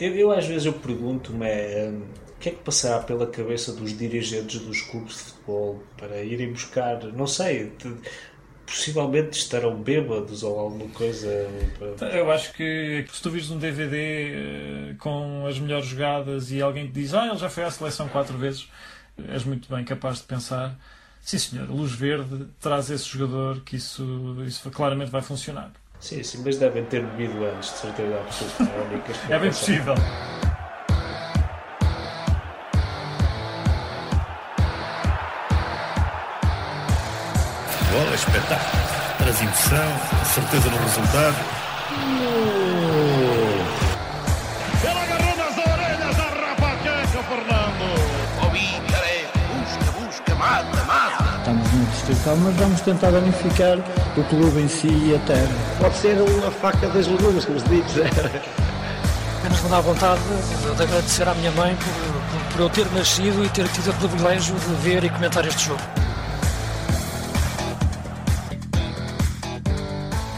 Eu, eu às vezes eu pergunto-me hum, o que é que passará pela cabeça dos dirigentes dos clubes de futebol para irem buscar, não sei, de, possivelmente estarão bêbados ou alguma coisa. Eu acho que se tu vires um DVD uh, com as melhores jogadas e alguém te diz, ah, ele já foi à seleção quatro vezes, és muito bem capaz de pensar, sim senhor, luz verde traz esse jogador que isso, isso claramente vai funcionar. Sim, sim, mas devem ter bebido antes, de certeza absoluta. É, é bem possível. Bola, espetáculo. Traz emoção, certeza no resultado. Distrital, mas vamos tentar danificar o clube em si e a terra. Pode ser uma faca das legumes, como se diz. Apenas me dá vontade de agradecer à minha mãe por, por eu ter nascido e ter tido o privilégio de ver e comentar este jogo.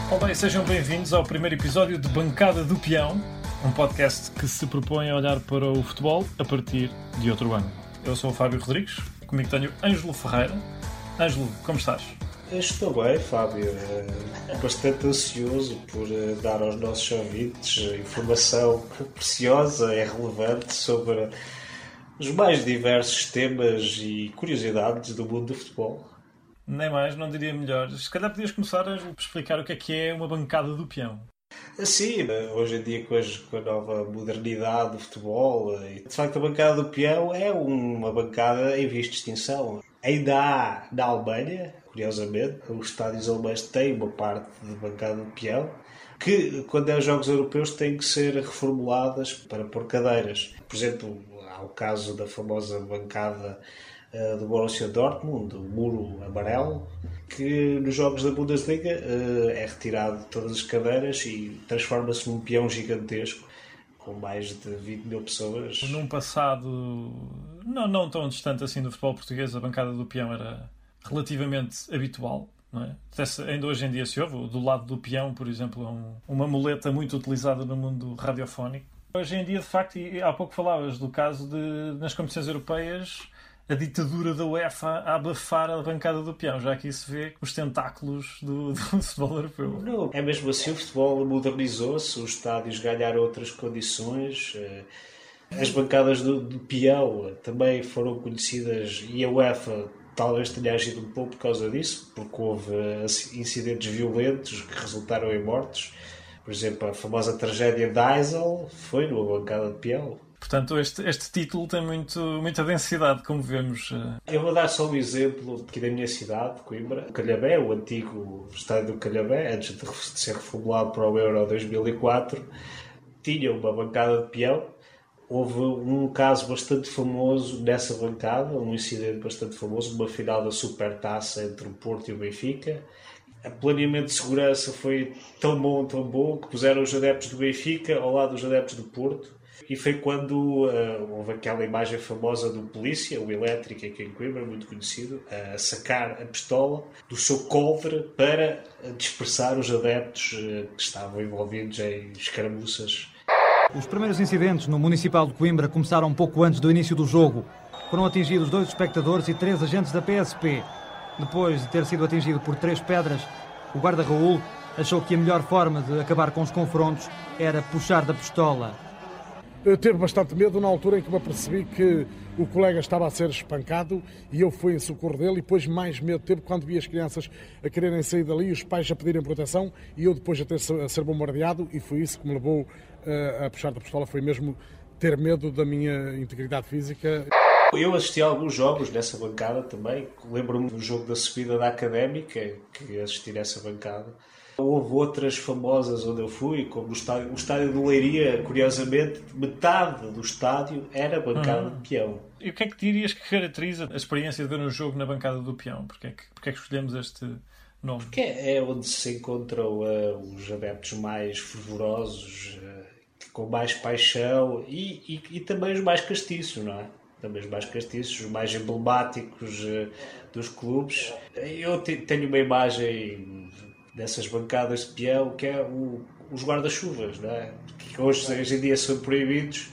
Olá e sejam bem-vindos ao primeiro episódio de Bancada do Peão, um podcast que se propõe a olhar para o futebol a partir de outro ano. Eu sou o Fábio Rodrigues, comigo tenho Ângelo Ferreira. Ângelo, como estás? Estou bem, Fábio. Bastante ansioso por eh, dar aos nossos ouvintes informação preciosa e relevante sobre os mais diversos temas e curiosidades do mundo do futebol. Nem mais, não diria melhor. Se calhar podias começar a explicar o que é que é uma bancada do peão. Sim, hoje em dia com, a nova modernidade do futebol, de facto a bancada do peão é uma bancada em vias de extinção. Ainda há na Alemanha, curiosamente, os estádios alemães têm uma parte de bancada do peão, que quando é os Jogos Europeus têm que ser reformuladas para pôr cadeiras. Por exemplo, há o caso da famosa bancada uh, do Borussia Dortmund, o muro amarelo, que nos jogos da Bundesliga uh, é retirado de todas as cadeiras e transforma-se num peão gigantesco com mais de 20 mil pessoas. Num passado não, não tão distante assim do futebol português, a bancada do peão era relativamente habitual. Não é? Ainda hoje em dia se ouve, do lado do peão, por exemplo, é um, uma muleta muito utilizada no mundo radiofónico. Hoje em dia, de facto, e há pouco falavas do caso de, nas competições europeias, a ditadura da UEFA a abafar a bancada do peão, já que isso vê os tentáculos do, do futebol europeu. Não, é mesmo assim, o futebol modernizou-se, os estádios ganharam outras condições. Eh, as bancadas do, do peão também foram conhecidas e a UEFA talvez tenha agido um pouco por causa disso, porque houve incidentes violentos que resultaram em mortes. Por exemplo, a famosa tragédia de Eisel foi numa bancada de peão. Portanto, este, este título tem muito, muita densidade, como vemos. Eh. Eu vou dar só um exemplo aqui da minha cidade, Coimbra. O Calhabé, o antigo estádio do Calhabé, antes de ser reformulado para o Euro 2004, tinha uma bancada de peão. Houve um caso bastante famoso nessa bancada, um incidente bastante famoso, uma final da Supertaça entre o Porto e o Benfica. O planeamento de segurança foi tão bom, tão bom, que puseram os adeptos do Benfica ao lado dos adeptos do Porto e foi quando uh, houve aquela imagem famosa do polícia, o elétrico aqui em Coimbra, muito conhecido, a sacar a pistola do seu coldre para dispersar os adeptos uh, que estavam envolvidos em escaramuças. Os primeiros incidentes no Municipal de Coimbra começaram pouco antes do início do jogo. Foram atingidos dois espectadores e três agentes da PSP. Depois de ter sido atingido por três pedras, o guarda Raul achou que a melhor forma de acabar com os confrontos era puxar da pistola teve bastante medo na altura em que me apercebi que o colega estava a ser espancado e eu fui em socorro dele e depois mais medo teve quando vi as crianças a quererem sair dali, os pais a pedirem proteção e eu depois a, ter, a ser bombardeado e foi isso que me levou uh, a puxar da pistola, foi mesmo ter medo da minha integridade física. Eu assisti a alguns jogos nessa bancada também. Lembro-me do jogo da subida da Académica, que assisti nessa bancada. Houve outras famosas onde eu fui, como o estádio, o estádio do Leiria, curiosamente, metade do estádio era bancada uhum. de peão. E o que é que dirias que caracteriza a experiência de ver um jogo na bancada do peão? Porquê é que, porquê é que escolhemos este nome? Porque é onde se encontram uh, os adeptos mais fervorosos, uh, com mais paixão e, e, e, também os mais castiços, não é? Também os mais castiços, os mais emblemáticos uh, dos clubes. Eu tenho uma imagem dessas bancadas de peão, que é o, os guarda-chuvas, não é? Que hoje, hoje em dia são proibidos,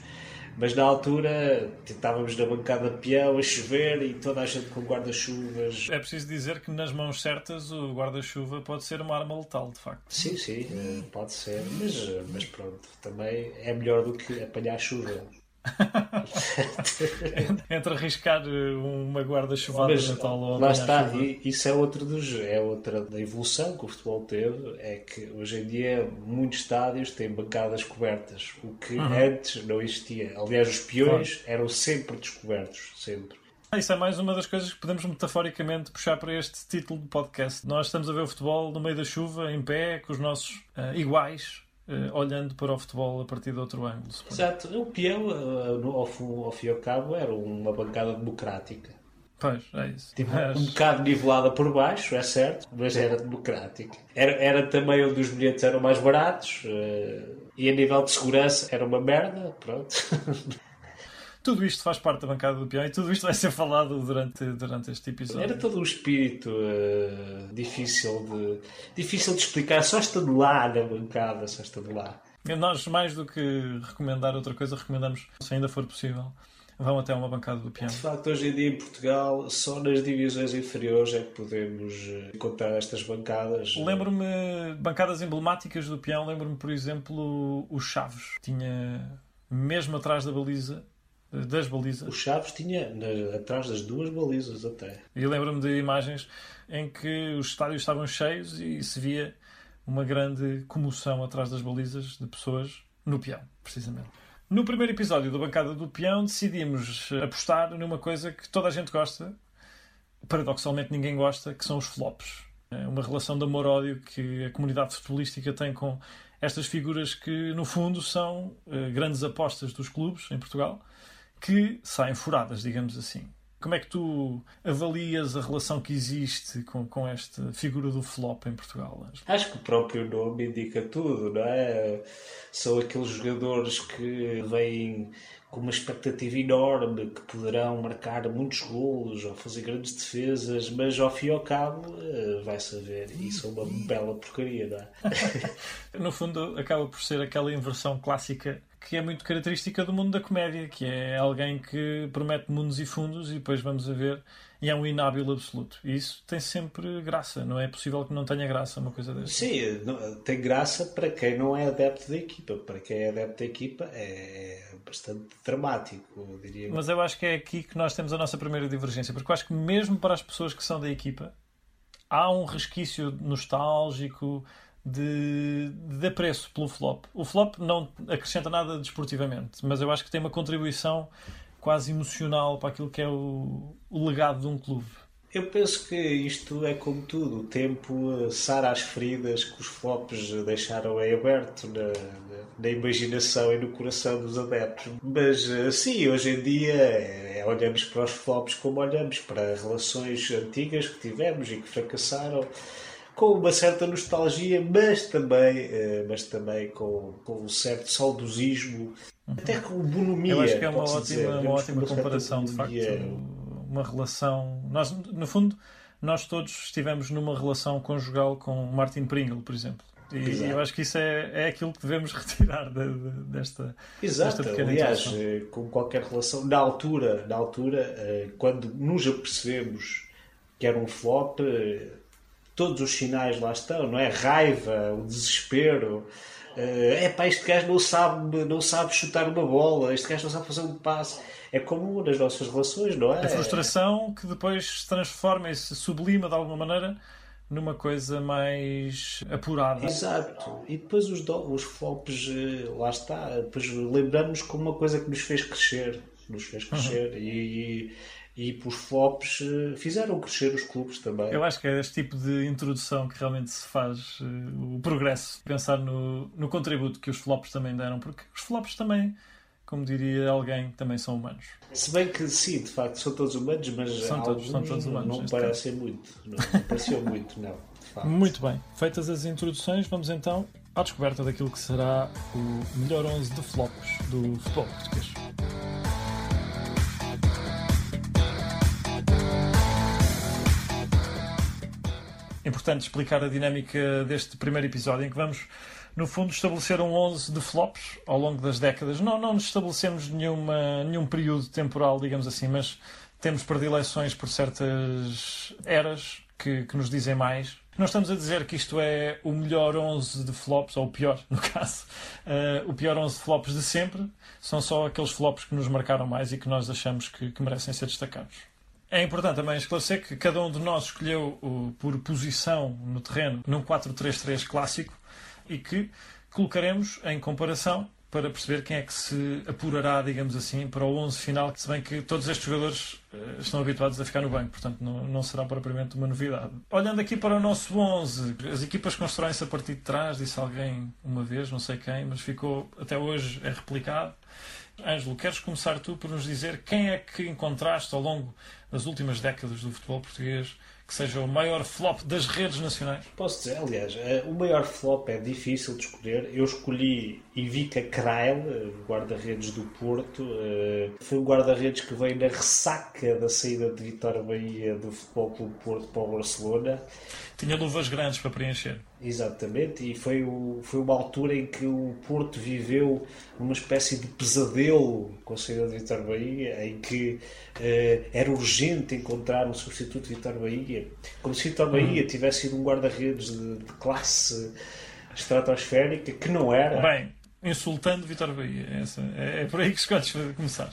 mas na altura estávamos na bancada de peão a chover e toda a gente com guarda-chuvas. É preciso dizer que nas mãos certas o guarda-chuva pode ser uma arma letal, de facto. Sim, sim, eh, pode ser, mas, mas pronto, também é melhor do que apanhar chuva. Entre arriscar eh, uma guarda-chuvada de Natal ou lá está, e isso é outro dos é outra da evolução que o futebol teve, é que hoje em dia muitos estádios têm bancadas cobertas, o que Uhum. antes não existia. Aliás, os peões eram sempre descobertos, sempre. Ah, Isso é mais uma das coisas que podemos metaforicamente puxar para este título do podcast. Nós estamos a ver o futebol no meio da chuva, em pé, com os nossos ah, iguais, olhando para o futebol a partir de outro ângulo. suponho. Exato, o peão, eh, ao, ao fim e ao cabo, era uma bancada democrática. Pois, é isso. Tipo, Mas- um bocado nivelada por baixo, é certo, mas era democrática. Era, era também onde os bilhetes eram mais baratos eh, e a nível de segurança era uma merda, pronto. Tudo isto faz parte da bancada do peão e tudo isto vai ser falado durante, durante este episódio. Era todo um espírito eh, difícil, de, difícil de explicar, só estando lá na bancada, só estando lá. Nós, mais do que recomendar outra coisa, recomendamos, se ainda for possível, vão até uma bancada do peão. De facto, hoje em dia em Portugal, só nas divisões inferiores é que podemos eh, encontrar estas bancadas. Lembro-me bancadas emblemáticas do peão, lembro-me, por exemplo, o Chaves. Tinha mesmo atrás da baliza, das balizas. O Chaves tinha na- atrás das duas balizas até. E lembro-me de imagens em que os estádios estavam cheios e se via uma grande comoção atrás das balizas de pessoas no peão, precisamente. No primeiro episódio da Bancada do Peão decidimos apostar numa coisa que toda a gente gosta, paradoxalmente ninguém gosta, que são os flops. É uma relação de amor-ódio que a comunidade futebolística tem com estas figuras que, no fundo, são eh, grandes apostas dos clubes em Portugal, que saem furadas, digamos assim. Como é que tu avalias a relação que existe com, com esta figura do flop em Portugal? Acho que o próprio nome indica tudo, não é? São aqueles jogadores que vêm com uma expectativa enorme, que poderão marcar muitos golos ou fazer grandes defesas, mas ao fim e ao cabo eh, vai saber. Isso é uma bela porcaria, não é? No fundo, acaba por ser aquela inversão clássica que é muito característica do mundo da comédia, que é alguém que promete mundos e fundos e depois vamos a ver e é um inábil absoluto. E isso tem sempre graça, não é possível que não tenha graça uma coisa dessa. Sim, tem graça para quem não é adepto da equipa. Para quem é adepto da equipa é bastante dramático, eu diria. Mas eu acho que é aqui que nós temos a nossa primeira divergência, porque eu acho que mesmo para as pessoas que são da equipa há um resquício nostálgico de, de apreço pelo flop. O flop não acrescenta nada desportivamente, mas eu acho que tem uma contribuição quase emocional para aquilo que é o, o legado de um clube. Eu penso que isto é como tudo, o tempo eh, sara as feridas que os flops deixaram em aberto na, na- na imaginação e no coração dos adeptos. Mas eh, sim, hoje em dia eh, olhamos para os flops como olhamos para relações antigas que tivemos e que fracassaram com uma certa nostalgia, mas também, eh, mas também com, com um certo saudosismo, até com bonomia. eu acho que é uma ótima, dizer. uma ótima comparação, de facto. Uma relação. Nós, no fundo, nós todos estivemos numa relação conjugal com Martin Pringle, por exemplo. E Exato. eu acho que isso é, é aquilo que devemos retirar de- de- desta, Exato, desta pequena aliás, introdução. eh, com qualquer relação, na altura, na altura, eh, quando nos apercebemos que era um flop, todos os sinais lá estão, não é? Raiva, o desespero. É pá, este gajo não sabe, não sabe chutar uma bola, este gajo não sabe fazer um passe. É como nas nossas relações, não é? A frustração que depois se transforma e se sublima de alguma maneira numa coisa mais apurada. Exato. E depois os, do- os flops, eh, lá está. Depois lembramos como uma coisa que nos fez crescer. Nos fez crescer. E, e, e os flops eh, fizeram crescer os clubes também. Eu acho que é este tipo de introdução que realmente se faz eh, o progresso. Pensar no, no contributo que os flops também deram, porque os flops também, como diria alguém, também são humanos. Se bem que sim, de facto, são todos humanos, mas São todos- são todos humanos, não parecem muito. Não, não pareceu muito, não. Muito bem. Feitas as introduções, vamos então à descoberta daquilo que será o melhor 11 de flops do futebol português. Importante explicar a dinâmica deste primeiro episódio, em que vamos, no fundo, estabelecer um 11 de flops ao longo das décadas. Não, não nos estabelecemos nenhuma, nenhum período temporal, digamos assim, mas temos predileções por certas eras que, que nos dizem mais. Não estamos a dizer que isto é o melhor 11 de flops, ou o pior, no caso, uh, o pior 11 de flops de sempre. São só aqueles flops que nos marcaram mais e que nós achamos que, que merecem ser destacados. É importante também esclarecer que cada um de nós escolheu por posição no terreno num 4-3-3 clássico e que colocaremos em comparação para perceber quem é que se apurará, digamos assim, para o 11 final, se bem que todos estes jogadores uh, estão habituados a ficar no banco, portanto não, não será propriamente uma novidade. Olhando aqui para o nosso 11, as equipas constroem-se a partir de trás, disse alguém uma vez, não sei quem, mas ficou até hoje é replicado. Ângelo, queres começar tu por nos dizer quem é que encontraste ao longo das últimas décadas do futebol português que seja o maior flop das redes nacionais? Posso dizer, aliás, eh, o maior flop é difícil de escolher. Eu escolhi Ivica Krail, eh, guarda-redes do Porto. Eh, foi um guarda-redes que veio na ressaca da saída de Vitória Bahia do Futebol Clube Porto para o Barcelona. Tinha luvas grandes para preencher. Exatamente, e foi, o, foi uma altura em que o Porto viveu uma espécie de pesadelo com a saída de Vitor Bahia, em que uh, era urgente encontrar um substituto de Vitor Bahia. Como se Vitor Bahia tivesse sido um guarda-redes de, de, classe estratosférica, que não era. Bem, insultando Vitor Bahia, é, é por aí que escolhes começar.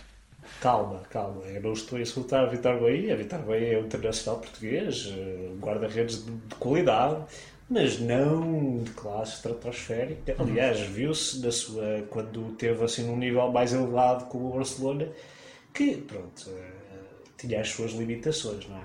Calma, calma. Eu não estou a insultar a Vitor Bahia. A Vitor Bahia é um internacional português, um guarda-redes de, de qualidade, mas não de classe estratosférica. Aliás, viu-se na sua quando teve assim num nível mais elevado com o Barcelona que, pronto, tinha as suas limitações, não é?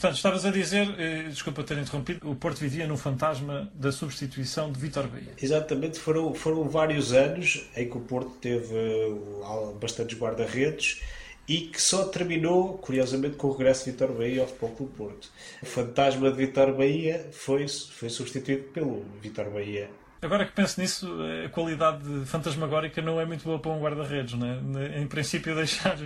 Portanto, estavas a dizer, eh, desculpa ter interrompido, o Porto vivia num fantasma da substituição de Vitor Bahia. Exatamente, foram, foram vários anos em que o Porto teve uh, bastantes guarda-redes e que só terminou, curiosamente, com o regresso de Vitor Bahia ao Futebol Clube Porto. O fantasma de Vitor Bahia foi, foi substituído pelo Vitor Bahia Agora que penso nisso, a qualidade fantasmagórica não é muito boa para um guarda-redes. É? Em princípio, deixar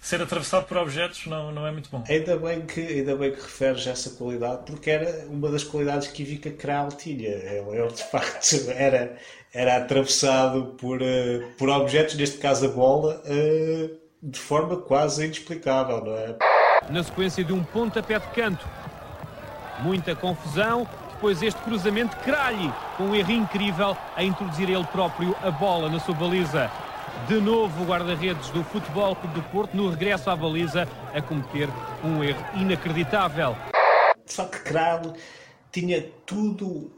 ser atravessado por objetos não, não é muito bom. Ainda bem, que, ainda bem que referes essa qualidade, porque era uma das qualidades que Ivica Kral tinha. Ele, de facto, era, era atravessado por, uh, por objetos, neste caso a bola, uh, de forma quase inexplicável, não é? Na sequência de um pontapé de canto, muita confusão depois este cruzamento Cralhe, com um erro incrível a introduzir ele próprio a bola na sua baliza. De novo o guarda-redes do Futebol Clube do Porto no regresso à baliza a cometer um erro inacreditável. De facto, Cralhe tinha tudo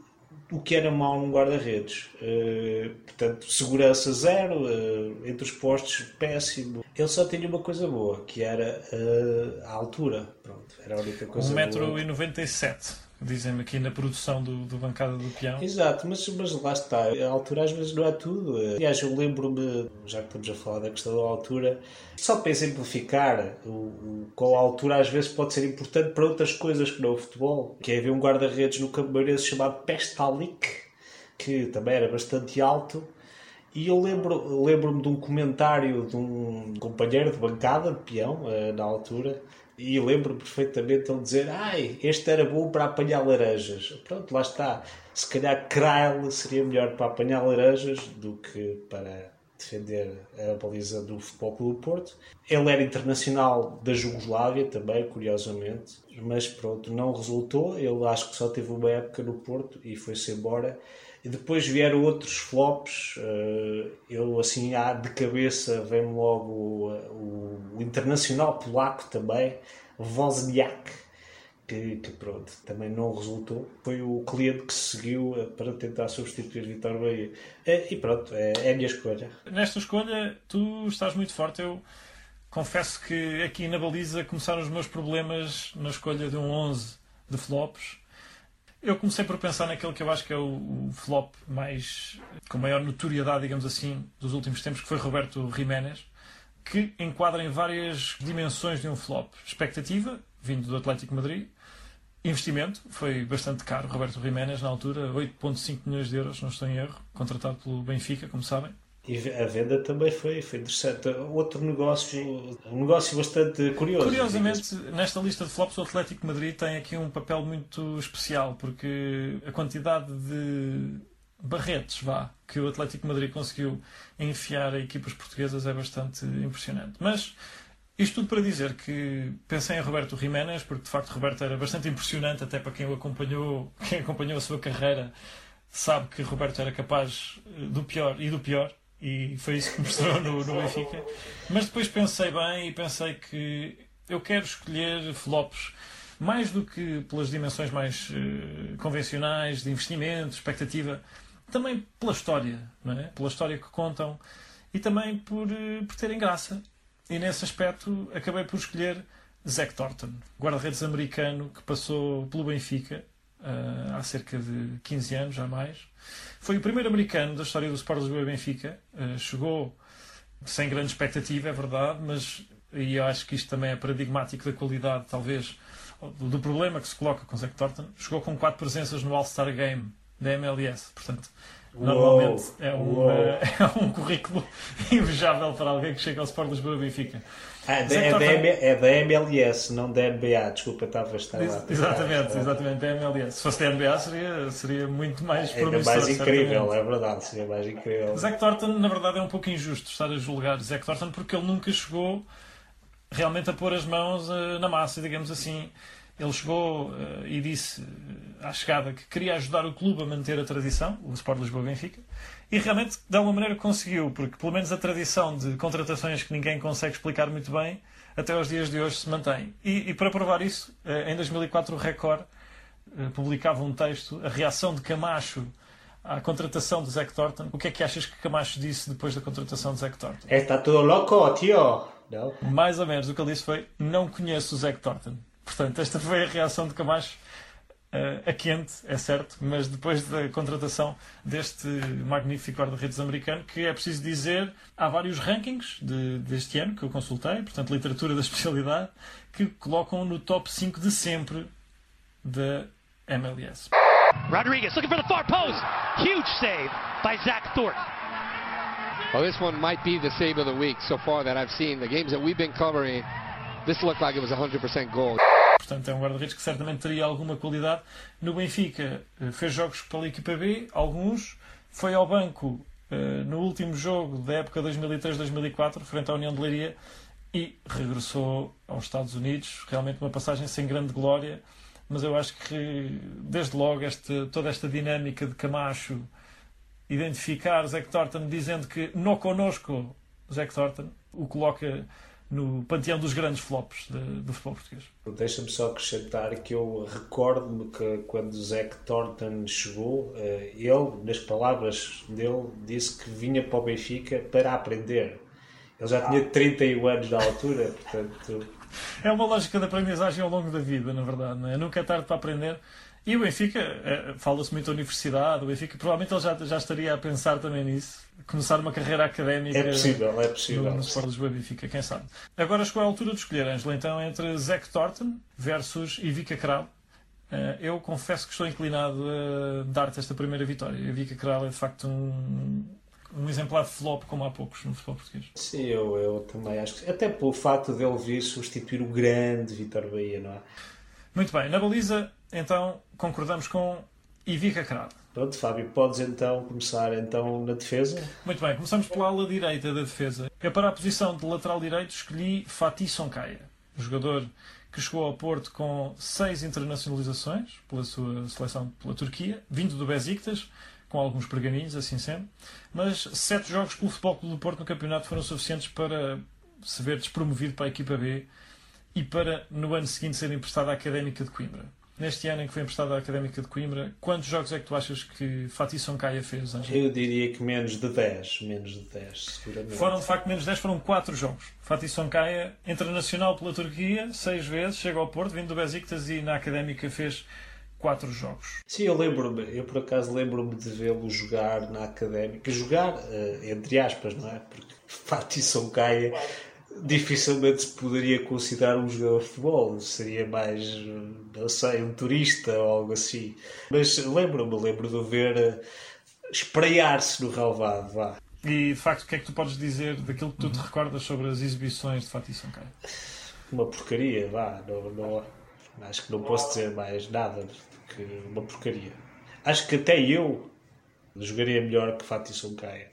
o que era mau num guarda-redes. Uh, portanto, segurança zero, uh, entre os postos péssimo. Ele só tinha uma coisa boa, que era uh, a altura. Pronto, era a única coisa 1,97m dizem-me aqui na produção do, do Bancada do Peão. Exato, mas, mas lá está. A altura às vezes não é tudo. Aliás, eu lembro-me, já que estamos a falar da questão da altura, só para exemplificar, o, o, qual a altura às vezes pode ser importante para outras coisas que não o futebol. Que é haver um guarda-redes no Campo Meirense chamado Pestalik, que também era bastante alto. E eu lembro, lembro-me de um comentário de um companheiro de bancada de peão, eh, na altura, e lembro perfeitamente ele dizer: Ai, este era bom para apanhar laranjas. Pronto, lá está. Se calhar Krail seria melhor para apanhar laranjas do que para defender a baliza do Futebol Clube do Porto. Ele era internacional da Jugoslávia também, curiosamente, mas pronto, não resultou. Ele acho que só teve uma época no Porto e foi-se embora. E depois vieram outros flops. Eh, eu, assim, há de cabeça, vem logo o, o, internacional polaco também, Wozniak, que, que, pronto, também não resultou. Foi o cliente que se seguiu eh, para tentar substituir Vitor Bahia. E pronto, é, é a minha escolha. Nesta escolha, tu estás muito forte. Eu confesso que aqui na baliza começaram os meus problemas na escolha de um 11 de flops eu comecei por pensar naquele que eu acho que é o, o, flop mais com maior notoriedade, digamos assim, dos últimos tempos, que foi Roberto Jiménez, que enquadra em várias dimensões de um flop. Expectativa, vindo do Atlético Madrid. Investimento, foi bastante caro. Roberto Jiménez, na altura, 8,5 milhões de euros, não estou em erro, contratado pelo Benfica, como sabem. E a venda também foi, foi interessante. Outro negócio, um negócio bastante curioso. Curiosamente, nesta lista de flops, o Atlético de Madrid tem aqui um papel muito especial, porque a quantidade de barretes vá, que o Atlético de Madrid conseguiu enfiar a equipas portuguesas é bastante impressionante. Mas isto tudo para dizer que pensei em Roberto Jiménez, porque de facto Roberto era bastante impressionante, até para quem o acompanhou, quem acompanhou a sua carreira, sabe que Roberto era capaz do pior e do pior e foi isso que mostrou no, no Benfica. Mas depois pensei bem e pensei que eu quero escolher flops mais do que pelas dimensões mais uh, convencionais de investimento, expectativa, também pela história, é? pela história que contam e também por, uh, por terem graça. E nesse aspecto acabei por escolher Zack Thornton, guarda-redes americano que passou pelo Benfica uh, há cerca de 15 anos, já mais. Foi o primeiro americano da história do Sport Lisboa e Benfica. Uh, chegou sem grande expectativa, é verdade, mas e eu acho que isto também é paradigmático da qualidade, talvez, do problema que se coloca com Zack Thornton. Chegou com quatro presenças no All-Star Game da MLS, portanto, normalmente é um, é um currículo invejável para alguém que chega ao Sport Lisboa e Benfica. Ah, é, é, da, é, da MLS, não da NBA, desculpa, estava a estar lá. Exatamente, exatamente, da MLS. Se fosse da NBA seria, seria muito mais promissor. mais incrível, é verdade, seria mais incrível. Zack Thornton, na verdade, é um pouco injusto estar a julgar Zack Thornton porque ele nunca chegou realmente a pôr as mãos uh, na massa, digamos assim. Ele chegou uh, e disse uh, à chegada que queria ajudar o clube a manter a tradição, o Sport Lisboa Benfica, e realmente, de alguma maneira, conseguiu, porque pelo menos a tradição de contratações que ninguém consegue explicar muito bem, até aos dias de hoje se mantém. E, e para provar isso, em 2004 o Record publicava um texto, a reação de Camacho à contratação de Zack Thornton. O que é que achas que Camacho disse depois da contratação de Zack Thornton? Está tudo louco, tio! Não? Mais ou menos. O que ele disse foi: Não conheço o Zack Thornton. Portanto, esta foi a reação de Camacho uh, a quente, é certo, mas depois da contratação deste magnífico guarda-redes americano, que é preciso dizer, há vários rankings de, deste ano que eu consultei, portanto, literatura da especialidade, que colocam no top 5 de sempre da MLS. Rodriguez looking for the far post. Huge save by Zach Thornton. Well, this one might be the save of the week so far that I've seen. The games that we've been covering, this looked like it was 100% goal. Portanto, é um guarda-redes que certamente teria alguma qualidade. No Benfica, fez jogos pela equipa B, alguns. Foi ao banco uh, no último jogo da época 2003-2004, frente à União de Leiria, e regressou aos Estados Unidos. Realmente uma passagem sem grande glória, mas eu acho que, desde logo, toda esta dinâmica de Camacho identificar Zack Thornton dizendo que não conosco Zack Thornton o coloca no panteão dos grandes flops de, do futebol português. Deixa-me só acrescentar que eu recordo-me que quando Zack Thornton chegou, eh, ele, nas palavras dele, disse que vinha para o Benfica para aprender. Ele já tinha 31 anos na altura, portanto. É uma lógica de aprendizagem ao longo da vida, na verdade. Não é? Nunca é tarde para aprender. E o Benfica, é, fala-se muito da universidade, o Benfica provavelmente ele já, já estaria a pensar também nisso, começar uma carreira académica. É possível, é possível. No, no Sport Lisboa Benfica, quem sabe. Agora chegou a altura de escolher, Ângela, então entre Zack Thornton versus Ivica Kral. Eu confesso que estou inclinado a dar-te esta primeira vitória. Ivica Kral é de facto um, um exemplar de flop como há poucos no futebol português. Sim, eu, eu também acho que. Até pelo facto de ele vir substituir o grande Vitor Bahia, não é? Muito bem, na baliza, então, concordamos com Ivica Crado. Pronto, Fábio, podes então começar então na defesa? Muito bem, começamos pela ala direita da defesa. Eu para a posição de lateral direito escolhi Fatih Soncaia, jogador que chegou ao Porto com seis internacionalizações pela sua seleção pela Turquia, vindo do Besiktas, com alguns pergaminhos, assim sendo, mas sete jogos pelo Futebol Clube do Porto no campeonato foram suficientes para se ver despromovido para a equipa B e para, no ano seguinte, ser emprestado à Académica de Coimbra. Neste ano em que foi emprestado à Académica de Coimbra, quantos jogos é que tu achas que Fatih Soncaia fez, Angel? Eu diria que menos de 10, menos de 10, seguramente. Foram, de facto, menos de 10, foram 4 jogos. Fatih Soncaia, internacional pela Turquia, 6 vezes, chega ao Porto, vindo do Besiktas e na Académica fez 4 jogos. Sim, eu lembro-me, eu por acaso lembro-me de vê-lo jogar na Académica. Jogar, entre aspas, não é? Porque Fatih Soncaia dificilmente se poderia considerar um jogador de futebol, seria mais, não sei, um turista ou algo assim. Mas lembro-me, lembro de ver espraiar-se no relvado, vá. E de facto, o que é que tu podes dizer daquilo que tu te recordas sobre as exibições de Fatih Sankaya? Uma porcaria, vá. Não, não, acho que não posso dizer mais nada do que uma porcaria. Acho que até eu jogaria melhor que Fatih Sankaya.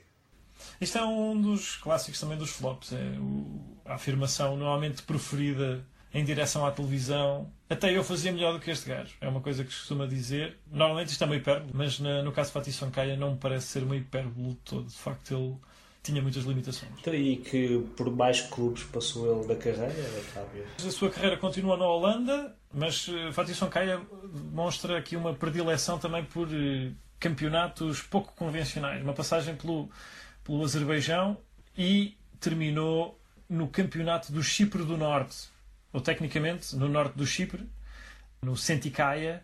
Isto é um dos clássicos também dos flops. É o, a afirmação normalmente preferida em direção à televisão. Até eu fazia melhor do que este gajo. É uma coisa que se costuma dizer. Normalmente isto é uma hipérbole, mas na, no caso de Fatih Sankaya não me parece ser uma hipérbole de todo. De facto, ele tinha muitas limitações. Então, e que por mais clubes passou ele da carreira, Fábio? A sua carreira continua na Holanda, mas uh, Fatih Sankaya demonstra aqui uma predileção também por uh, campeonatos pouco convencionais. Uma passagem pelo, pelo Azerbaijão e terminou no campeonato do Chipre do Norte, ou tecnicamente no norte do Chipre, no Sentikaia.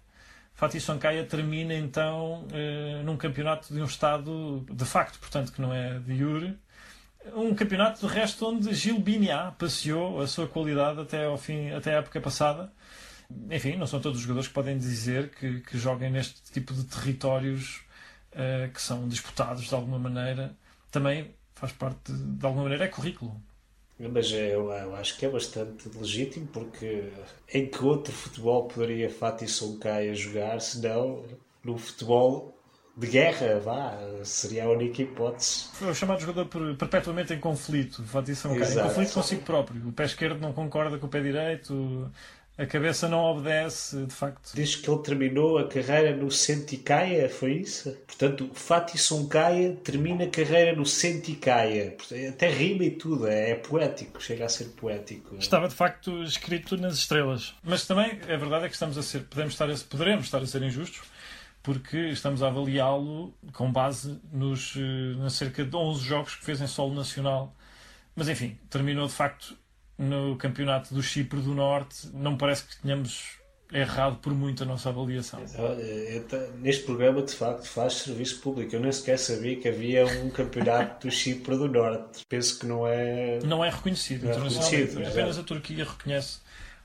Fatih Sankaya termina então uh, num campeonato de um estado de facto, portanto, que não é de jure. Um campeonato de resto onde Gil Binia passeou a sua qualidade até ao fim, até a época passada. Enfim, não são todos os jogadores que podem dizer que, que joguem neste tipo de territórios uh, que são disputados de alguma maneira. Também faz parte, de, de alguma maneira, é currículo. Mas eu, eu, acho que é bastante legítimo, porque em que outro futebol poderia Fatih Sankaya jogar, se não no futebol de guerra, vá, seria a única hipótese. Foi o chamado jogador perpetuamente em conflito, Fatih Sankaya, em conflito consigo próprio. O pé esquerdo não concorda com o pé direito, a cabeça não obedece, de facto. Diz que ele terminou a carreira no Sentikaia, foi isso? Portanto, Fatih Sankaya termina a carreira no Sentikaia. Até rima e tudo, é, é, poético, chega a ser poético. Estava de facto escrito nas estrelas. Mas também a verdade é que estamos a ser, podemos estar a, poderemos estar a ser injustos, porque estamos a avaliá-lo com base nos, eh, nas cerca de 11 jogos que fez em solo nacional. Mas enfim, terminou de facto no campeonato do Chipre do Norte, não parece que tenhamos errado por muito a nossa avaliação. Neste programa, de facto, faz serviço público. Eu nem sequer sabia que havia um campeonato do Chipre do Norte. Penso que não é. Não é reconhecido não é internacionalmente. reconhecido, Apenas a Turquia reconhece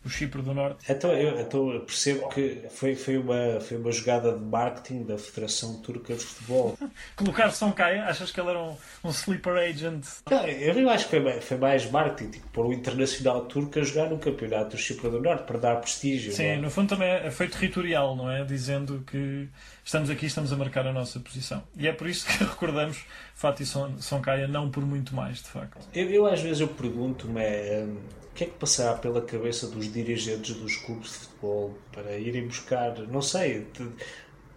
o Chipre do Norte. Então eu, então eu percebo que foi, foi, uma, foi uma jogada de marketing da Federação Turca de Futebol. Colocar São Caia, achas que ele era um, um sleeper agent? Não, eu acho que foi, mais- foi mais marketing, tipo, pôr o Internacional Turco a jogar no Campeonato do Chipre do Norte para dar prestígio. Sim, é? no fundo também é feito territorial, não é? Dizendo que estamos aqui, estamos a marcar a nossa posição. E é por isso que recordamos Fatih Son- Soncaia não por muito mais, de facto. Eu, eu às vezes eu pergunto-me hum, o que é que passará pela cabeça dos dirigentes dos clubes de futebol para irem buscar, não sei, de-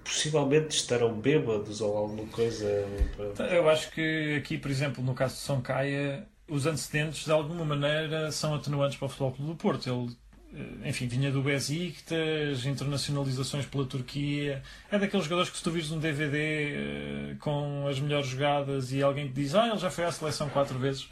possivelmente estarão bêbados ou alguma coisa. para- Eu acho que aqui, por exemplo, no caso de Soncaia, os antecedentes de alguma maneira são atenuantes para o Futebol Clube do Porto. Ele, enfim, vinha do Besiktas, internacionalizações pela Turquia. É daqueles jogadores que se tu vires um DVD eh, com as melhores jogadas e alguém te diz, ah, ele já foi à seleção quatro vezes,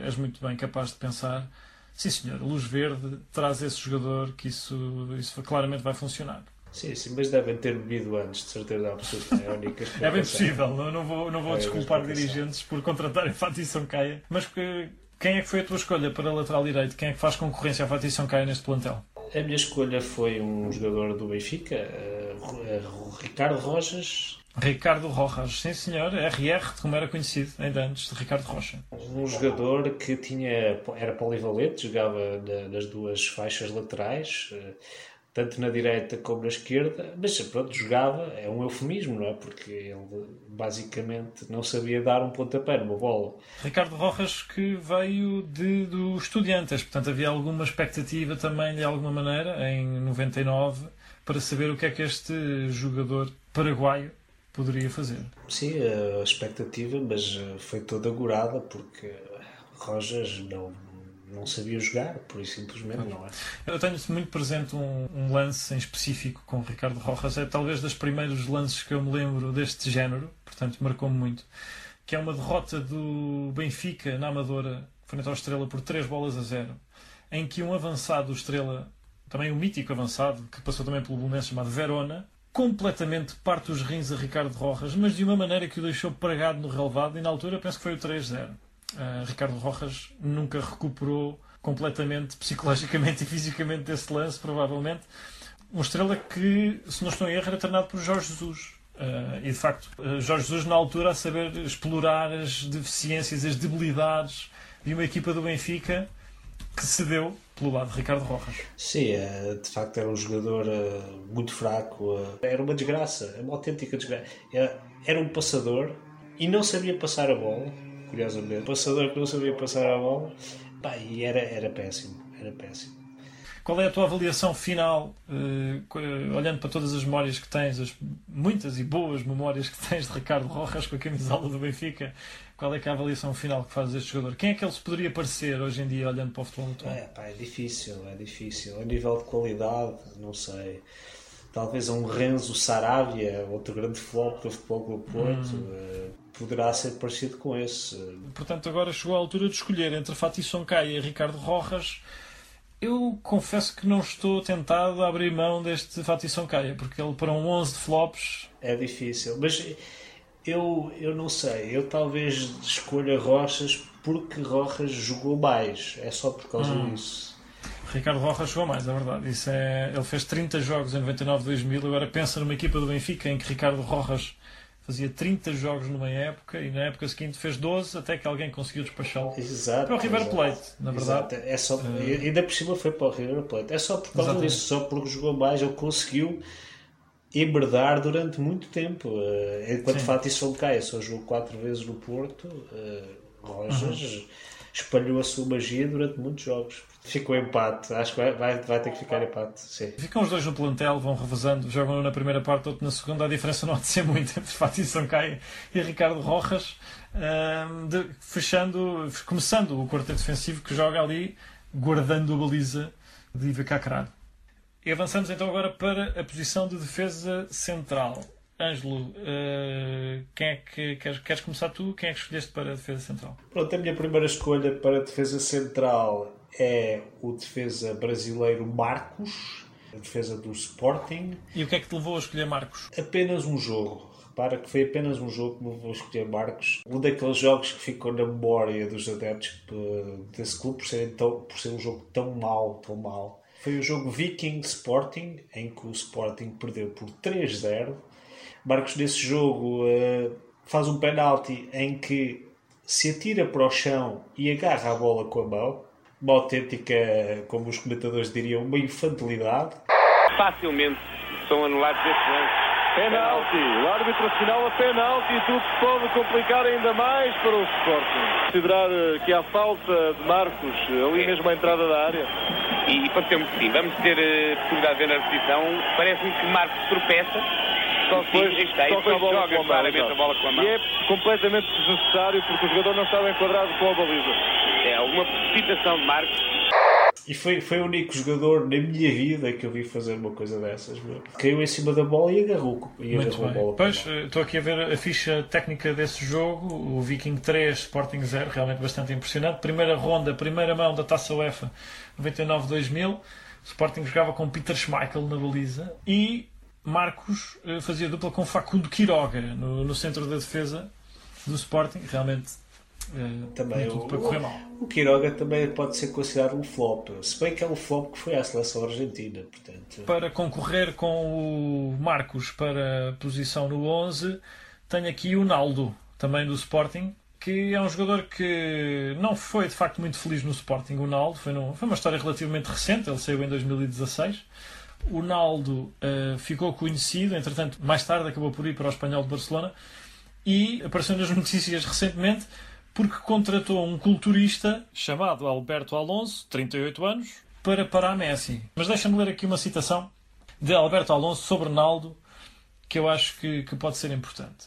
és muito bem capaz de pensar, sim senhor, Luz Verde traz esse jogador que isso, isso claramente vai funcionar. Sim, sim, mas devem ter bebido antes, de certeza absoluta. É única É bem possível, não, não vou, não vou É, desculpar dirigentes por contratarem Fatih Soncaia. Mas que- quem é que foi a tua escolha para lateral direito? Quem é que faz concorrência a Fatih Soncaia neste plantel? A minha escolha foi um jogador do Benfica, eh, Ricardo Rojas, Ricardo Rojas, sim senhor, RR, como era conhecido ainda antes de Ricardo Rocha. um jogador que tinha, era polivalente, jogava na- nas duas faixas laterais, eh, tanto na direita como na esquerda, mas pronto, jogava, é um eufemismo, não é? Porque ele basicamente não sabia dar um pontapé numa bola. Ricardo Rojas que veio de, do Estudiantes, portanto havia alguma expectativa também de alguma maneira em 99 para saber o que é que este jogador paraguaio poderia fazer. Sim, a expectativa, mas eh, foi toda agorada porque Rojas não, não sabia jogar, por isso simplesmente não é? Eu tenho muito presente um, um lance em específico com o Ricardo Rojas, é talvez dos primeiros lances que eu me lembro deste género, portanto marcou-me muito, que é uma derrota do Benfica na Amadora, frente ao Estrela, por 3 bolas a 0, em que um avançado do Estrela, também um mítico avançado, que passou também pelo Bolonense, chamado Verona, completamente parte os rins a Ricardo Rojas, mas de uma maneira que o deixou pregado no relevado, e na altura penso que foi o 3-0. Uh, Ricardo Rojas nunca recuperou completamente, psicologicamente e fisicamente desse lance, provavelmente. Um estrela que, se não estou em erro, era treinado por Jorge Jesus. Uh, e de facto, uh, Jorge Jesus, na altura, a saber explorar as deficiências, as debilidades de uma equipa do Benfica que cedeu pelo lado de Ricardo Rojas. Sim, uh, de facto era um jogador muito fraco, era uma desgraça, uma autêntica desgraça. Era um passador e não sabia passar a bola, curiosamente. Um passador que não sabia passar a bola, pá, e era, era péssimo, era péssimo. Qual é a tua avaliação final, uh, olhando para todas as memórias que tens, as muitas e boas memórias que tens de Ricardo Rojas com a camisola do Benfica? Qual é, é a avaliação final que fazes deste jogador? Quem é que ele se poderia parecer hoje em dia, olhando para o futebol atual? É, pá, é difícil, é difícil. A nível de qualidade, não sei. Talvez um Renzo Saravia, outro grande flop do Futebol Clube Porto, hum. Poderá ser parecido com esse. Portanto, agora chegou a altura de escolher entre Fatih Sonkai e Ricardo Rojas eu confesso que não estou tentado a abrir mão deste Fatih Soncaia, porque ele para um 11 de flops... É difícil, mas eu, eu não sei, eu talvez escolha Rochas porque Rojas jogou mais, é só por causa hum. disso. Ricardo Rojas jogou mais, é verdade. Isso é, ele fez 30 jogos em 99-2000, agora pensa numa equipa do Benfica em que Ricardo Rojas fazia 30 jogos numa época e na época seguinte fez 12 até que alguém conseguiu despachá-lo exato, para o River Plate, na verdade. Exato. É só, uh, ainda por cima foi para o River Plate. É só por causa exatamente. disso, só porque jogou mais, ele conseguiu emberdar durante muito tempo. Uh, enquanto Sim. Fatih Solcaia só jogou 4 vezes no Porto, uh, Rojas uhum. espalhou a sua magia durante muitos jogos. Ficou empate, acho que vai, vai, vai ter que ficar empate. Sim. Ficam os dois no plantel, vão revezando, jogam um na primeira parte, outro na segunda. A diferença não há de ser muito entre Fatih Sancai e Ricardo Rojas, um, de, fechando, começando o quarteto defensivo que joga ali, guardando a baliza de Iva Cacrado. E avançamos então agora para a posição de defesa central. Ângelo, uh, quem é que queres, queres começar tu? Quem é que escolheste para a defesa central? Pronto, a minha primeira escolha para a defesa central é o defesa brasileiro Marcos, a defesa do Sporting. E o que é que te levou a escolher Marcos? Apenas um jogo. Repara que foi apenas um jogo que me levou a escolher Marcos. Um daqueles jogos que ficou na memória dos adeptos desse clube por ser, tão, por ser um jogo tão mau, tão mau. Foi o jogo Viking Sporting, em que o Sporting perdeu por 3-0. Marcos, nesse jogo, uh, faz um penalti em que se atira para o chão e agarra a bola com a mão uma autêntica, como os comentadores diriam, uma infantilidade. Facilmente são anulados estes lances. Penalti, o árbitro assinala penalti, tudo pode complicar ainda mais para o Sporting. Considerar eh, que há falta de Marcos eh, ali mesmo à entrada da área. E, e pareceu-me que sim, vamos ter uh, possibilidade de ver na repetição. Parece-me que Marcos tropeça. Só depois, sim, está, e depois a bola joga com a mão, a bola com a mão. E é completamente desnecessário porque o jogador não estava enquadrado com a baliza. Alguma precipitação de Marcos. E foi, foi o único jogador na minha vida que eu vi fazer uma coisa dessas. Meu. Caiu em cima da bola e agarrou, e agarrou a bola. Pois, estou aqui a ver a ficha técnica desse jogo. O Viking 3, Sporting 0, realmente bastante impressionante. Primeira ronda, primeira mão da Taça UEFA 99-2000. O Sporting jogava com Peter Schmeichel na baliza e Marcos eh, fazia dupla com Facundo Quiroga no, no centro da defesa do Sporting. Realmente também o, o, o Quiroga também pode ser considerado um flop, se bem que é um flop que foi à seleção argentina. Portanto... Para concorrer com o Marcos para posição no 11, tenho aqui o Naldo, também do Sporting, que é um jogador que não foi de facto muito feliz no Sporting. O Naldo foi, no, foi uma história relativamente recente, ele saiu em 2016. O Naldo uh, ficou conhecido, entretanto, mais tarde acabou por ir para o Espanhol de Barcelona e apareceu nas notícias recentemente porque contratou um culturista chamado Alberto Alonso, 38 anos, para parar Messi. Mas deixa-me ler aqui uma citação de Alberto Alonso sobre Naldo que eu acho que, que pode ser importante.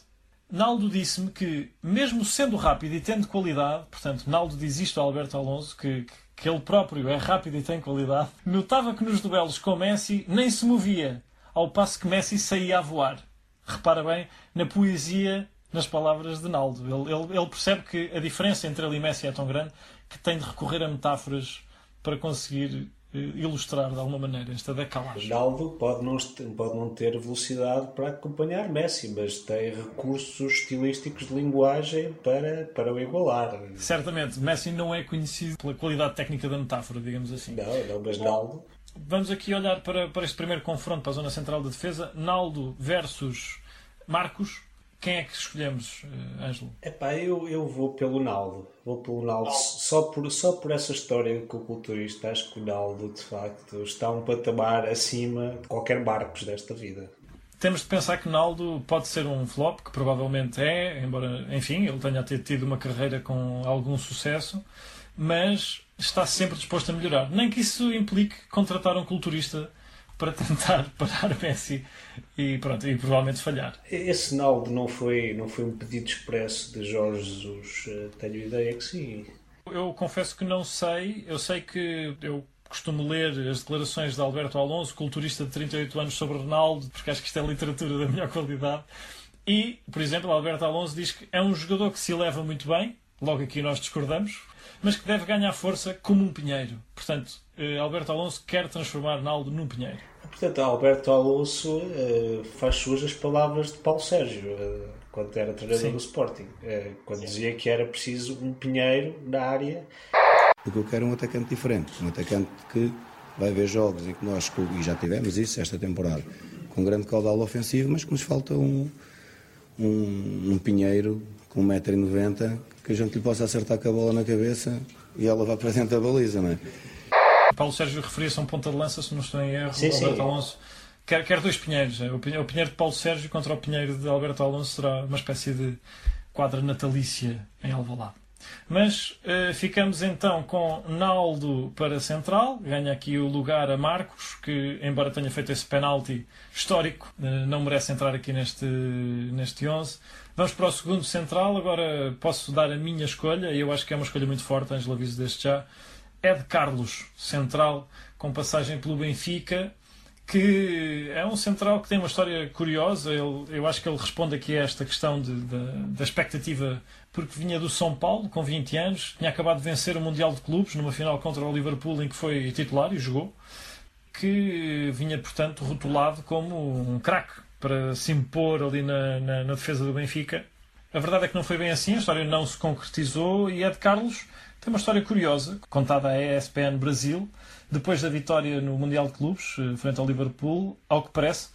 Naldo disse-me que, mesmo sendo rápido e tendo qualidade, portanto, Naldo diz isto a Alberto Alonso, que, que ele próprio é rápido e tem qualidade, notava que nos duelos com Messi nem se movia, ao passo que Messi saía a voar. Repara bem na poesia nas palavras de Naldo. Ele, ele, ele, percebe que a diferença entre ele e Messi é tão grande que tem de recorrer a metáforas para conseguir uh, ilustrar de alguma maneira esta decalagem. Naldo pode não, pode não ter velocidade para acompanhar Messi, mas tem recursos estilísticos de linguagem para, para o igualar. Certamente, Messi não é conhecido pela qualidade técnica da metáfora, digamos assim. Não, não mas Naldo. Vamos aqui olhar para, para este primeiro confronto para a zona central da defesa. Naldo versus Marcos, quem é que escolhemos, uh, Ângelo? Epá, eu, eu vou pelo Naldo. Vou pelo Naldo só por, só por essa história com o culturista. Acho que o Naldo, de facto, está um patamar acima de qualquer Marcos desta vida. Temos de pensar que Naldo pode ser um flop, que provavelmente é, embora, enfim, ele tenha tido uma carreira com algum sucesso, mas está sempre disposto a melhorar. Nem que isso implique contratar um culturista para tentar parar Messi e pronto, e provavelmente falhar. Esse Naldo não foi, não foi um pedido expresso de Jorge Jesus? Eh, tenho ideia que sim. Eu confesso que não sei. Eu sei que eu costumo ler as declarações de Alberto Alonso, culturista de 38 anos, sobre Ronaldo, porque acho que isto é literatura da melhor qualidade. E, por exemplo, Alberto Alonso diz que é um jogador que se leva muito bem, logo aqui nós discordamos, mas que deve ganhar força como um pinheiro. Portanto, Alberto Alonso quer transformar Naldo num pinheiro. Portanto, Alberto Alonso uh, faz suas as palavras de Paulo Sérgio, uh, quando era treinador Sim. do Sporting, uh, quando Sim. dizia que era preciso um pinheiro na área. O que eu quero é um atacante diferente, um atacante que vai ver jogos em que nós, e já tivemos isso esta temporada, com um grande caudal ofensivo, mas que nos falta um, um, um pinheiro com 1,90m que a gente lhe possa acertar com a bola na cabeça e ela vá para dentro da baliza, não é? Paulo Sérgio referia-se a um ponta de lança, se não estou em erro, sim, Alberto sim. Alonso. Quer, quer dois pinheiros. O pinheiro de Paulo Sérgio contra o pinheiro de Alberto Alonso será uma espécie de quadra natalícia em Alvalade. Mas uh, ficamos então com Naldo para central, ganha aqui o lugar a Marcos, que, embora tenha feito esse penalti histórico, uh, não merece entrar aqui neste, neste 11. Vamos para o segundo central, agora posso dar a minha escolha, e eu acho que é uma escolha muito forte, Ângelo aviso desde já. Ed Carlos, central, com passagem pelo Benfica, que é um central que tem uma história curiosa. Ele, eu acho que ele responde aqui a esta questão de, de, da expectativa, porque vinha do São Paulo com 20 anos, tinha acabado de vencer o Mundial de Clubes numa final contra o Liverpool em que foi titular e jogou, que vinha, portanto, rotulado como um craque para se impor ali na, na, na defesa do Benfica. A verdade é que não foi bem assim, a história não se concretizou e Ed Carlos tem uma história curiosa, contada à ESPN Brasil, depois da vitória no Mundial de Clubes, eh, frente ao Liverpool, ao que parece,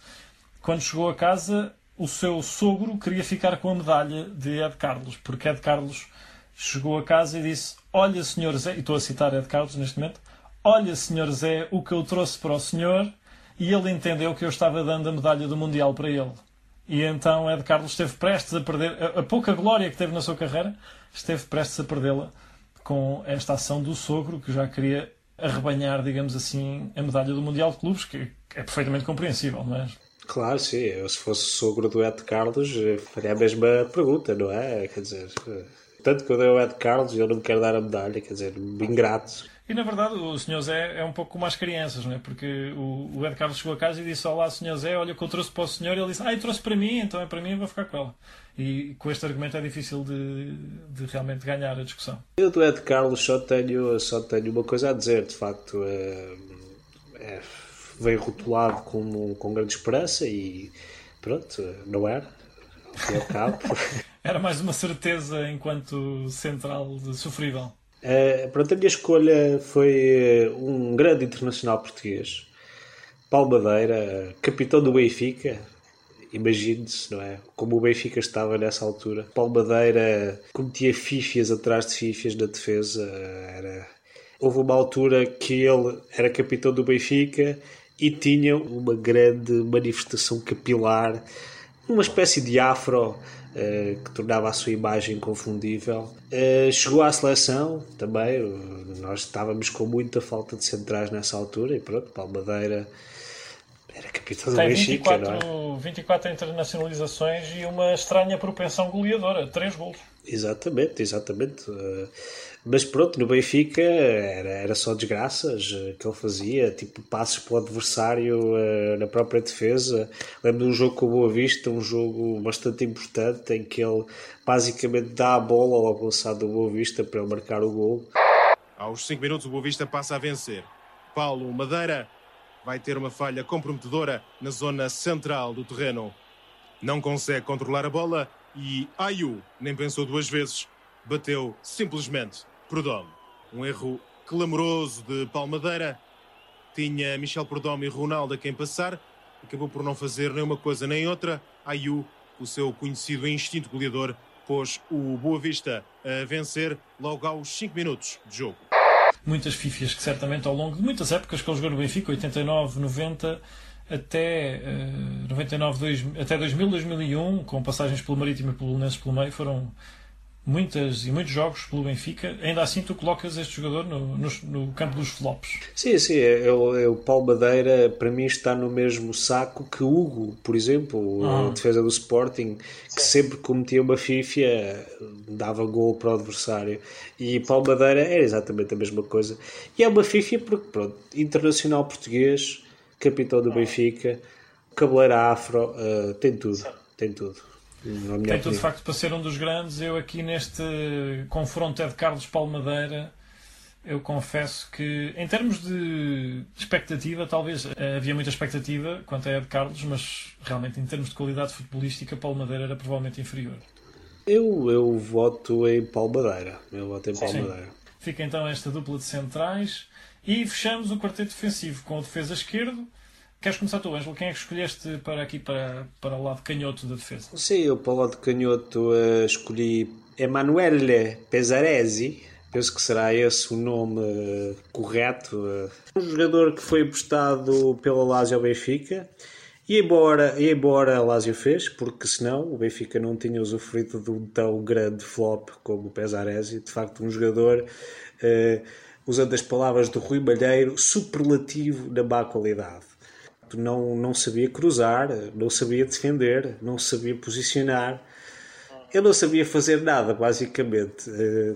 quando chegou a casa, o seu sogro queria ficar com a medalha de Ed Carlos, porque Ed Carlos chegou a casa e disse: Olha, senhor Zé, e estou a citar Ed Carlos neste momento, olha, senhor Zé, o que eu trouxe para o senhor, e ele entendeu que eu estava dando a medalha do Mundial para ele. E então Ed Carlos esteve prestes a perder, a, a pouca glória que teve na sua carreira, esteve prestes a perdê-la com esta ação do sogro, que já queria arrebanhar, digamos assim, a medalha do Mundial de Clubes, que é perfeitamente compreensível, não é? Claro, sim. Eu, se fosse sogro do Ed Carlos, faria a mesma pergunta, não é? Quer dizer, tanto que eu dei ao Ed Carlos eu não quero dar a medalha, quer dizer, ingrato. E na verdade o Sr. Zé é um pouco como as crianças, não é? Porque o, o Ed Carlos chegou a casa e disse: Olá, Sr. Zé, olha o que eu trouxe para o senhor. E ele disse: Ah, eu trouxe para mim, então é para mim, eu vou ficar com ela. E com este argumento é difícil de, de realmente ganhar a discussão. Eu do Ed Carlos só tenho, só tenho uma coisa a dizer, de facto. É, é, veio rotulado com, com grande esperança e pronto, não era. Ao era mais uma certeza enquanto central de sofrível. Uh, pronto, a minha escolha foi uh, um grande internacional português, Paulo Madeira, capitão do Benfica. Imagine-se, não é? Como o Benfica estava nessa altura. Paulo Madeira cometia fifias atrás de fifias na defesa. Era... Houve uma altura que ele era capitão do Benfica e tinha uma grande manifestação capilar, uma espécie de afro eh, que tornava a sua imagem confundível. Uh, chegou à seleção também, nós estávamos com muita falta de centrais nessa altura e pronto, Palmadeira era capitão do Benfica, 24, não é? 24 internacionalizações e uma estranha propensão goleadora, 3 golos. Exatamente, exatamente. Uh, mas pronto, no Benfica era, era só desgraças eh, que ele fazia, tipo passos para o adversário uh, na própria defesa. Lembro de um jogo com o Boa Vista, um jogo bastante importante, em que ele basicamente dá a bola ao avançado do Boa Vista para ele marcar o gol. Aos 5 minutos, o Boa Vista passa a vencer. Paulo Madeira vai ter uma falha comprometedora na zona central do terreno. Não consegue controlar a bola e Ayu nem pensou duas vezes. Bateu simplesmente Prudhomme. Um erro clamoroso de Palmadeira. Tinha Michel Prudhomme e Ronaldo a quem passar. Acabou por não fazer nem uma coisa nem outra. Ayu o seu conhecido instinto goleador pôs o Boa Vista a vencer logo aos 5 minutos de jogo. Muitas fifias que certamente ao longo de muitas épocas que ele jogou no Benfica, 89, 90 até uh, 99, 2, até 2000, 2001, com passagens pelo Marítimo e pelo Lunenses pelo meio, foram muitas e muitos jogos pelo Benfica, ainda assim tu colocas este jogador no, no, no campo dos flops. Sim, sim, é, é, o, é o Paulo Madeira, para mim está no mesmo saco que Hugo, por exemplo, ah. a defesa do Sporting, que sempre cometia uma fifia, dava gol para o adversário. E Paulo Madeira era exatamente a mesma coisa. E é uma fifia porque, pronto, internacional português, capitão do Benfica, cabeleira afro, uh, tem tudo, tem tudo. Tem tudo de facto para ser um dos grandes. Eu aqui neste confronto é de Carlos Palmadeira, eu confesso que em termos de expectativa, talvez eh, havia muita expectativa quanto a Ed Carlos, mas realmente em termos de qualidade futebolística, Palmadeira era provavelmente inferior. Eu, eu voto em Palmadeira. Eu voto em Palmadeira. Sim. Fica então esta dupla de centrais e fechamos o quarteto defensivo com o defesa esquerdo Queres começar tu, Ângelo? Quem é que escolheste para aqui, para, para o lado canhoto da defesa? Sim, eu para o lado canhoto uh, escolhi Emanuele Pesaresi. Penso que será esse o nome uh, correto. Uh, um jogador que foi apostado pela Lazio ao Benfica. E embora, e embora a Lazio fez, porque senão o Benfica não tinha usufruído de um tão grande flop como o Pesaresi. De facto, um jogador, usando as palavras do Rui Malheiro, superlativo na má qualidade não, não sabia cruzar, não sabia defender, não sabia posicionar. Eu não sabia fazer nada, basicamente. Eh,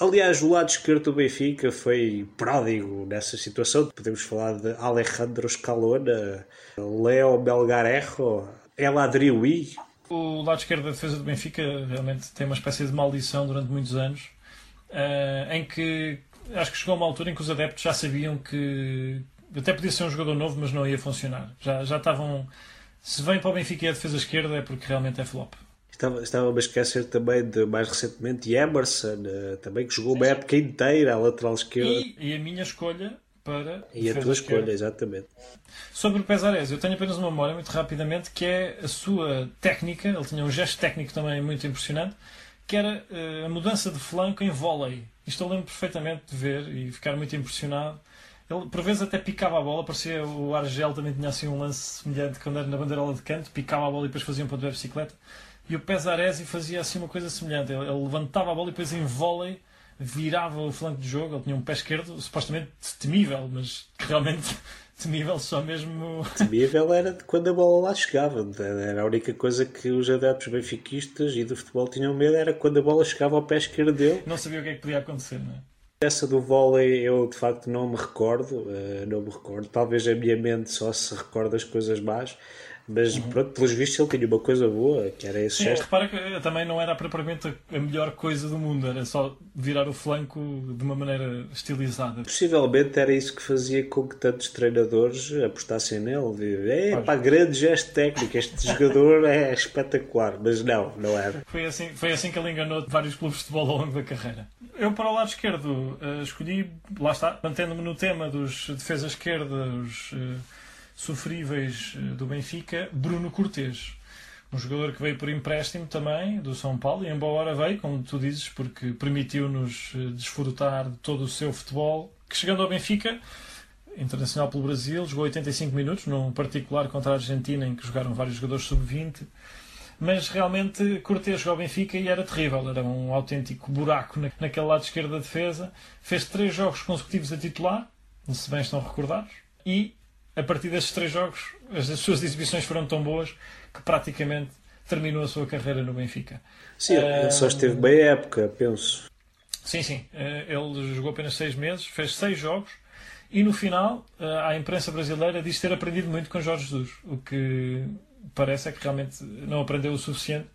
aliás, o lado esquerdo do Benfica foi pródigo nessa situação. Podemos falar de Alejandro Scalona, Leo Belgarejo, El Adriui. O lado esquerdo da defesa do Benfica realmente tem uma espécie de maldição durante muitos anos, eh, em que acho que chegou uma altura em que os adeptos já sabiam que, até podia ser um jogador novo, mas não ia funcionar. Já, já estavam. Se vem para o Benfica e é a defesa esquerda é porque realmente é flop. Estava, estava a esquecer também de mais recentemente Emerson, eh, também que jogou uma época inteira à lateral esquerda. E, e a minha escolha para. E a tua escolha, exatamente. Sobre o Pesares, eu tenho apenas uma memória muito rapidamente que é a sua técnica. Ele tinha um gesto técnico também muito impressionante, que era uh, a mudança de flanco em vôlei. Isto eu lembro perfeitamente de ver e ficar muito impressionado ele por vezes até picava a bola, parecia o Argel também tinha assim um lance semelhante quando era na bandeirola de canto, picava a bola e depois fazia um ponto de bicicleta. E o Pesaresi fazia assim uma coisa semelhante. Ele, ele levantava a bola e depois em vôlei virava o flanco de jogo. Ele tinha um pé esquerdo supostamente temível, mas que realmente temível só mesmo. Temível era quando a bola lá chegava. Era a única coisa que os adeptos benfiquistas e do futebol tinham medo era quando a bola chegava ao pé esquerdo dele. Não sabia o que é que podia acontecer, não é? Essa do vôlei eu de facto não me recordo, uh, não me recordo. Talvez a minha mente só se recorde as coisas más, mas uhum. pronto, pelos vistos ele tinha uma coisa boa, que era esse Sim, gesto. Repara que também não era propriamente a melhor coisa do mundo, era só virar o flanco de uma maneira estilizada. Possivelmente era isso que fazia com que tantos treinadores apostassem nele. É pá, grande gesto técnico, este jogador é espetacular, mas não, não era. Foi assim, foi assim que ele enganou vários clubes de futebol ao longo da carreira. Eu, para o lado esquerdo, uh, escolhi, lá está, mantendo-me no tema dos defesas esquerdas uh, sofríveis uh, do Benfica, Bruno Cortes. Um jogador que veio por empréstimo também, do São Paulo, e embora veio, como tu dizes, porque permitiu-nos desfrutar de todo o seu futebol, que chegando ao Benfica, internacional pelo Brasil, jogou 85 minutos, num particular contra a Argentina, em que jogaram vários jogadores sub-20 mas realmente Cortez jogou ao Benfica e era terrível, era um autêntico buraco naquele lado esquerdo da defesa. Fez três jogos consecutivos a titular, se bem estão recordados, e a partir desses três jogos as, suas exibições foram tão boas que praticamente terminou a sua carreira no Benfica. Sim, ele só esteve bem a época, penso. Sim, sim. Eh, ele jogou apenas seis meses, fez seis jogos e no final eh, a imprensa brasileira diz ter aprendido muito com Jorge Jesus, o que parece é que realmente não aprendeu o suficiente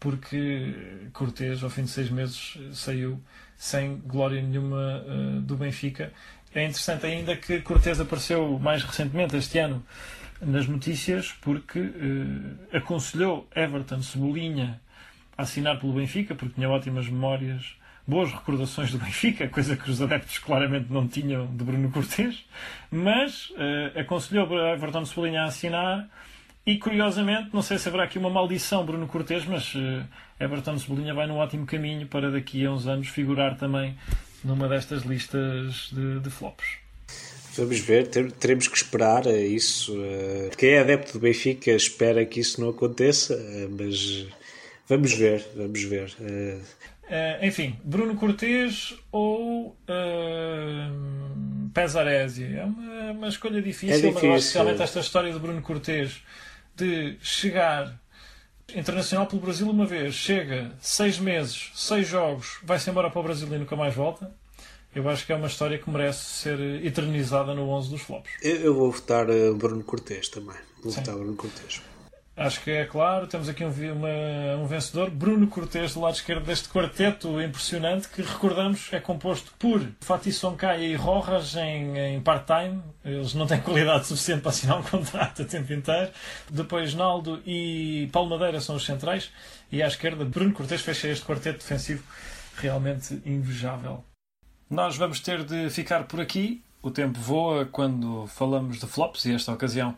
porque Cortês, ao fim de seis meses, saiu sem glória nenhuma uh, do Benfica. É interessante ainda que Cortês apareceu mais recentemente, este ano, nas notícias, porque uh, aconselhou Everton Cebolinha a assinar pelo Benfica, porque tinha ótimas memórias, boas recordações do Benfica, coisa que os adeptos claramente não tinham de Bruno Cortês, mas uh, aconselhou Everton Cebolinha a assinar E curiosamente, não sei se haverá aqui uma maldição Bruno Cortes, mas uh, Everton Cebolinha vai num ótimo caminho para daqui a uns anos figurar também numa destas listas de, de flops. Vamos ver, teremos que esperar isso. Quem é adepto do Benfica espera que isso não aconteça, mas vamos ver, vamos ver. Enfim, Bruno Cortes ou uh, Pesaresi. É uma, uma escolha difícil, é difícil, mas especialmente esta história de Bruno Cortes de chegar internacional pelo Brasil uma vez, chega seis meses, seis jogos, vai-se embora para o Brasil e nunca mais volta. Eu acho que é uma história que merece ser eternizada no 11 dos flops. Eu, eu vou votar Bruno Cortes também. Vou Sim. votar Bruno Cortes. Acho que é claro, temos aqui um, uma, um vencedor, Bruno Cortes, do lado esquerdo deste quarteto impressionante, que recordamos é composto por Fatih Soncaia e Rojas em, em part-time, eles não têm qualidade suficiente para assinar um contrato a tempo inteiro. Depois Naldo e Paulo Madeira são os centrais, e à esquerda Bruno Cortes fecha este quarteto defensivo realmente invejável. Nós vamos ter de ficar por aqui. O tempo voa quando falamos de flops, e esta ocasião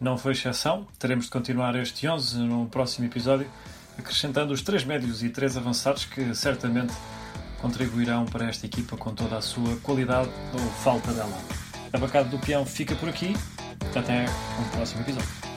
não foi exceção. Teremos de continuar este 11 no próximo episódio, acrescentando os três médios e três avançados que certamente contribuirão para esta equipa com toda a sua qualidade ou falta dela. A bancada do peão fica por aqui. Até um próximo episódio.